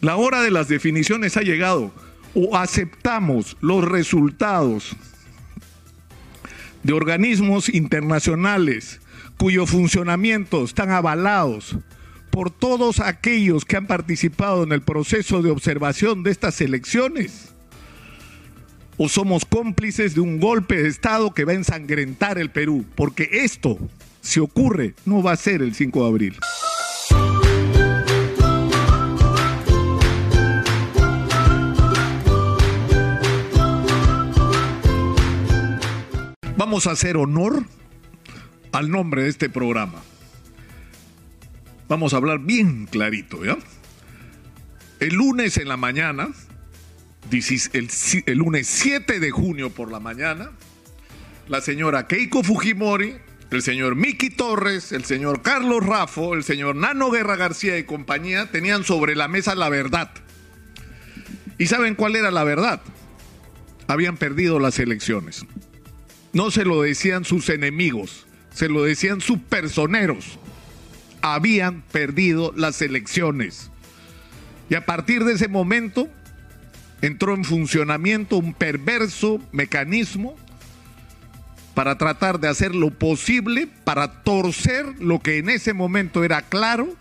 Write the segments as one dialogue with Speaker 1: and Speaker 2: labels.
Speaker 1: La hora de las definiciones ha llegado. O aceptamos los resultados de organismos internacionales cuyo funcionamiento están avalados por todos aquellos que han participado en el proceso de observación de estas elecciones? ¿O somos cómplices de un golpe de Estado que va a ensangrentar el Perú? Porque esto, si ocurre, no va a ser el 5 de abril. Vamos a hacer honor al nombre de este programa. Vamos a hablar bien clarito, ¿ya? El lunes en la mañana, el, lunes 7 de junio por la mañana, la señora Keiko Fujimori, el señor Miki Torres, el señor Carlos Rafo, el señor Nano Guerra García y compañía tenían sobre la mesa la verdad. ¿Y saben cuál era la verdad? Habían perdido las elecciones. No se lo decían sus enemigos, se lo decían sus personeros habían perdido las elecciones. Y a partir de ese momento entró en funcionamiento un perverso mecanismo para tratar de hacer lo posible para torcer lo que en ese momento era claro,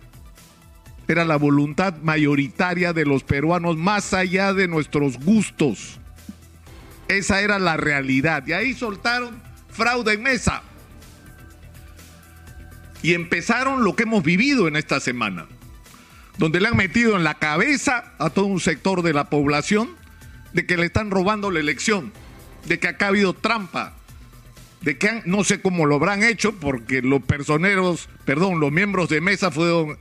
Speaker 1: era la voluntad mayoritaria de los peruanos más allá de nuestros gustos. Esa era la realidad. Y ahí soltaron fraude en mesa y empezaron lo que hemos vivido en esta semana, donde le han metido en la cabeza a todo un sector de la población de que le están robando la elección, de que acá ha habido trampa, de que no sé cómo lo habrán hecho, porque los personeros, perdón, los miembros de mesa fueron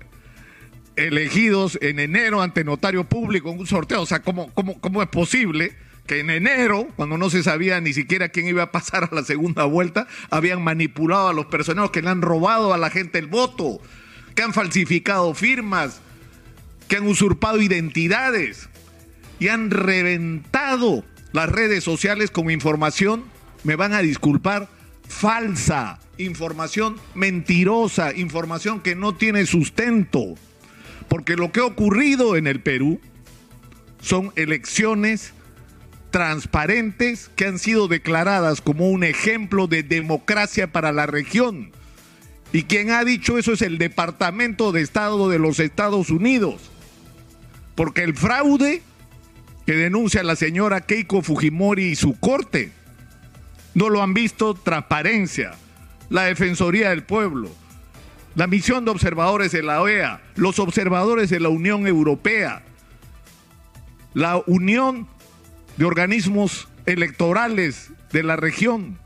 Speaker 1: elegidos en enero ante notario público en un sorteo. O sea, ¿cómo, cómo, cómo es posible? Que en enero, cuando no se sabía ni siquiera quién iba a pasar a la segunda vuelta, habían manipulado a los personeros que le han robado a la gente el voto, que han falsificado firmas, que han usurpado identidades y han reventado las redes sociales con información, me van a disculpar, falsa, información mentirosa, información que no tiene sustento. Porque lo que ha ocurrido en el Perú son elecciones transparentes que han sido declaradas como un ejemplo de democracia para la región. Y quien ha dicho eso es el Departamento de Estado de los Estados Unidos. Porque el fraude que denuncia la señora Keiko Fujimori y su corte no lo han visto transparencia, la Defensoría del Pueblo, la misión de observadores de la OEA, los observadores de la Unión Europea, la Unión de organismos electorales de la región,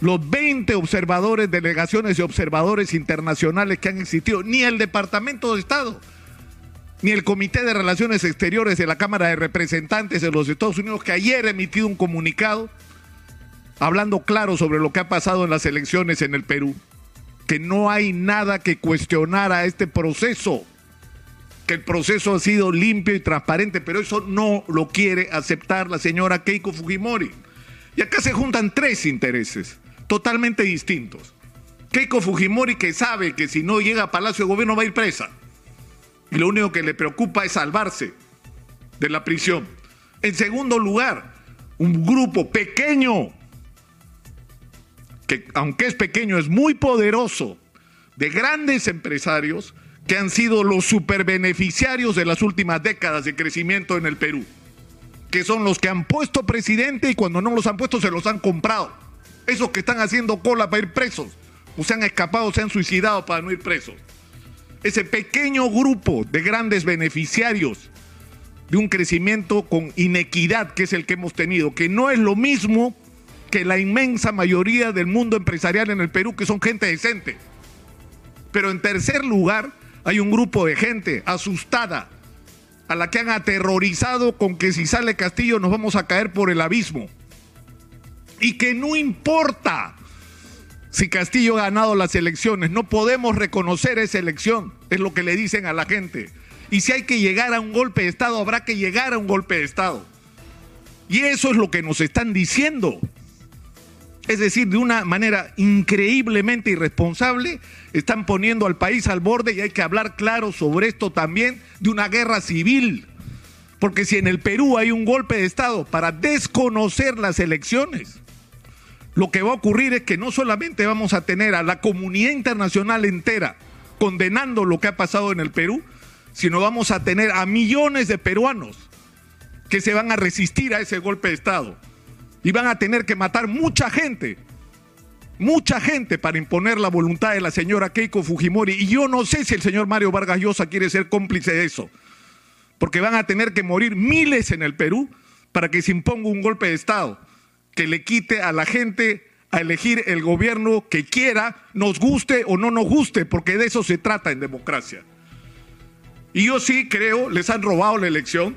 Speaker 1: los 20 observadores, delegaciones y observadores internacionales que han existido, ni el Departamento de Estado, ni el Comité de Relaciones Exteriores de la Cámara de Representantes de los Estados Unidos, que ayer ha emitido un comunicado hablando claro sobre lo que ha pasado en las elecciones en el Perú, que no hay nada que cuestionar a este proceso que el proceso ha sido limpio y transparente, pero eso no lo quiere aceptar la señora Keiko Fujimori. Y acá se juntan tres intereses totalmente distintos. Keiko Fujimori que sabe que si no llega a Palacio de Gobierno va a ir presa. Y lo único que le preocupa es salvarse de la prisión. En segundo lugar, un grupo pequeño, que aunque es pequeño, es muy poderoso, de grandes empresarios que han sido los superbeneficiarios de las últimas décadas de crecimiento en el Perú, que son los que han puesto presidente y cuando no los han puesto se los han comprado. Esos que están haciendo cola para ir presos, o se han escapado, se han suicidado para no ir presos. Ese pequeño grupo de grandes beneficiarios de un crecimiento con inequidad que es el que hemos tenido, que no es lo mismo que la inmensa mayoría del mundo empresarial en el Perú, que son gente decente. Pero en tercer lugar, hay un grupo de gente asustada a la que han aterrorizado con que si sale Castillo nos vamos a caer por el abismo. Y que no importa si Castillo ha ganado las elecciones, no podemos reconocer esa elección, es lo que le dicen a la gente. Y si hay que llegar a un golpe de Estado, habrá que llegar a un golpe de Estado. Y eso es lo que nos están diciendo. Es decir, de una manera increíblemente irresponsable, están poniendo al país al borde y hay que hablar claro sobre esto también, de una guerra civil. Porque si en el Perú hay un golpe de Estado para desconocer las elecciones, lo que va a ocurrir es que no solamente vamos a tener a la comunidad internacional entera condenando lo que ha pasado en el Perú, sino vamos a tener a millones de peruanos que se van a resistir a ese golpe de Estado y van a tener que matar mucha gente, mucha gente para imponer la voluntad de la señora Keiko Fujimori. Y yo no sé si el señor Mario Vargas Llosa quiere ser cómplice de eso, porque van a tener que morir miles en el Perú para que se imponga un golpe de Estado que le quite a la gente a elegir el gobierno que quiera, nos guste o no nos guste, porque de eso se trata en democracia. Y yo sí creo, les han robado la elección.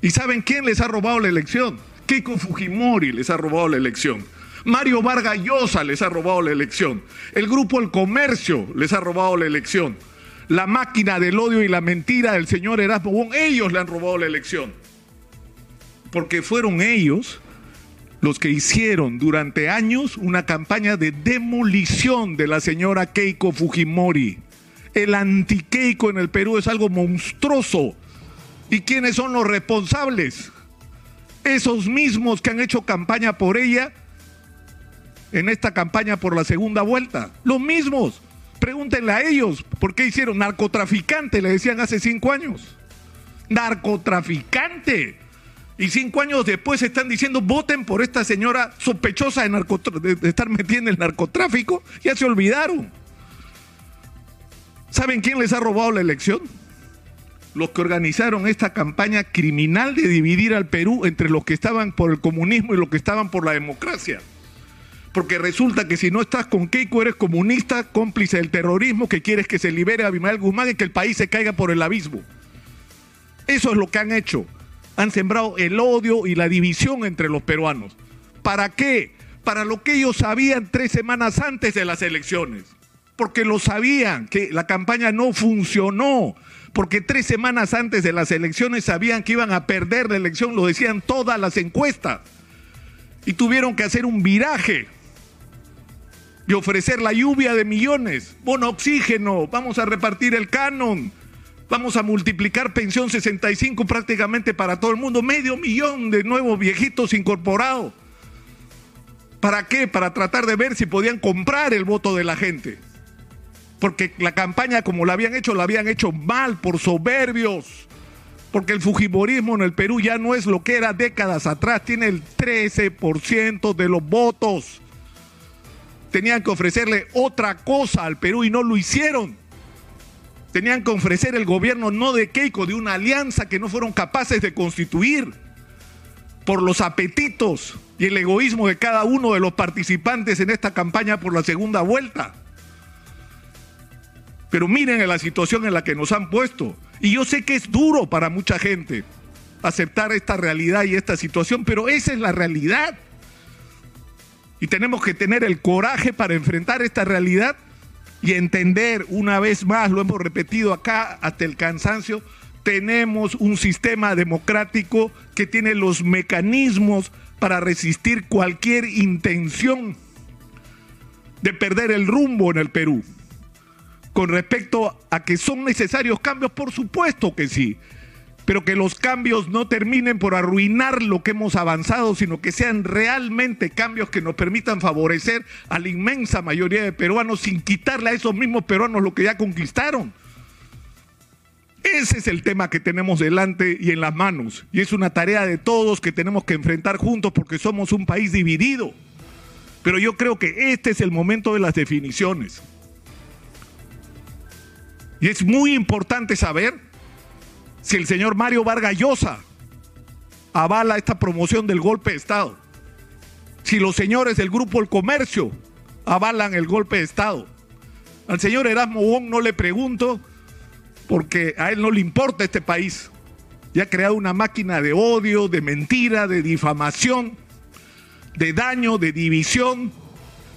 Speaker 1: ¿Y saben quién les ha robado la elección? Keiko Fujimori les ha robado la elección. Mario Vargas Llosa les ha robado la elección. El grupo El Comercio les ha robado la elección. La máquina del odio y la mentira del señor Erasmo ellos le han robado la elección. Porque fueron ellos los que hicieron durante años una campaña de demolición de la señora Keiko Fujimori. El anti-Keiko en el Perú es algo monstruoso. ¿Y quiénes son los responsables? Esos mismos que han hecho campaña por ella en esta campaña por la segunda vuelta. Los mismos. Pregúntenle a ellos por qué hicieron narcotraficante, le decían hace cinco años. Narcotraficante. Y cinco años después están diciendo voten por esta señora sospechosa de, de estar metida en el narcotráfico. Ya se olvidaron. ¿Saben quién les ha robado la elección? Los que organizaron esta campaña criminal de dividir al Perú entre los que estaban por el comunismo y los que estaban por la democracia. Porque resulta que si no estás con Keiko eres comunista, cómplice del terrorismo, que quieres que se libere a Abimael Guzmán y que el país se caiga por el abismo. Eso es lo que han hecho. Han sembrado el odio y la división entre los peruanos. ¿Para qué? Para lo que ellos sabían tres semanas antes de las elecciones porque lo sabían, que la campaña no funcionó, porque tres semanas antes de las elecciones sabían que iban a perder la elección, lo decían todas las encuestas, y tuvieron que hacer un viraje y ofrecer la lluvia de millones, bono oxígeno, vamos a repartir el canon, vamos a multiplicar pensión 65 prácticamente para todo el mundo, medio millón de nuevos viejitos incorporados. ¿Para qué? Para tratar de ver si podían comprar el voto de la gente porque la campaña como la habían hecho, la habían hecho mal, por soberbios, porque el Fujimorismo en el Perú ya no es lo que era décadas atrás, tiene el 13% de los votos. Tenían que ofrecerle otra cosa al Perú y no lo hicieron. Tenían que ofrecer el gobierno no de Keiko, de una alianza que no fueron capaces de constituir por los apetitos y el egoísmo de cada uno de los participantes en esta campaña por la segunda vuelta. Pero miren la situación en la que nos han puesto. Y yo sé que es duro para mucha gente aceptar esta realidad y esta situación, pero esa es la realidad. Y tenemos que tener el coraje para enfrentar esta realidad y entender una vez más, lo hemos repetido acá hasta el cansancio, tenemos un sistema democrático que tiene los mecanismos para resistir cualquier intención de perder el rumbo en el Perú con respecto a que son necesarios cambios, por supuesto que sí, pero que los cambios no terminen por arruinar lo que hemos avanzado, sino que sean realmente cambios que nos permitan favorecer a la inmensa mayoría de peruanos sin quitarle a esos mismos peruanos lo que ya conquistaron. Ese es el tema que tenemos delante y en las manos. Y es una tarea de todos que tenemos que enfrentar juntos porque somos un país dividido. Pero yo creo que este es el momento de las definiciones. Y es muy importante saber si el señor Mario Vargas Llosa avala esta promoción del golpe de Estado. Si los señores del Grupo El Comercio avalan el golpe de Estado. Al señor Erasmo Wong no le pregunto porque a él no le importa este país. Y ha creado una máquina de odio, de mentira, de difamación, de daño, de división,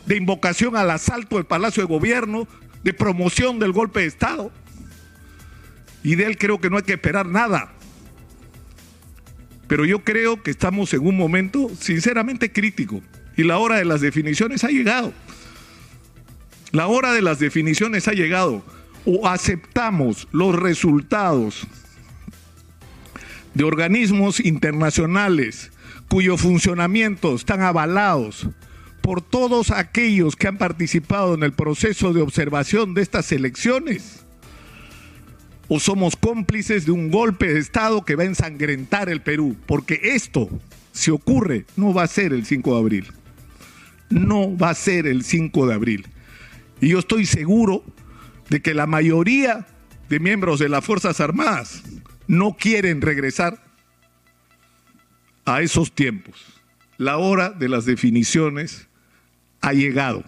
Speaker 1: de invocación al asalto del Palacio de Gobierno, de promoción del golpe de Estado. Y de él creo que no hay que esperar nada. Pero yo creo que estamos en un momento sinceramente crítico. Y la hora de las definiciones ha llegado. La hora de las definiciones ha llegado. O aceptamos los resultados de organismos internacionales cuyos funcionamientos están avalados por todos aquellos que han participado en el proceso de observación de estas elecciones? ¿O somos cómplices de un golpe de Estado que va a ensangrentar el Perú? Porque esto, si ocurre, no va a ser el 5 de abril. No va a ser el 5 de abril. Y yo estoy seguro de que la mayoría de miembros de las Fuerzas Armadas no quieren regresar a esos tiempos. La hora de las definiciones ha llegado.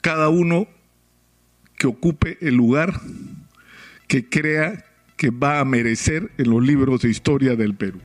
Speaker 1: Cada uno que ocupe el lugar que crea que va a merecer en los libros de historia del Perú.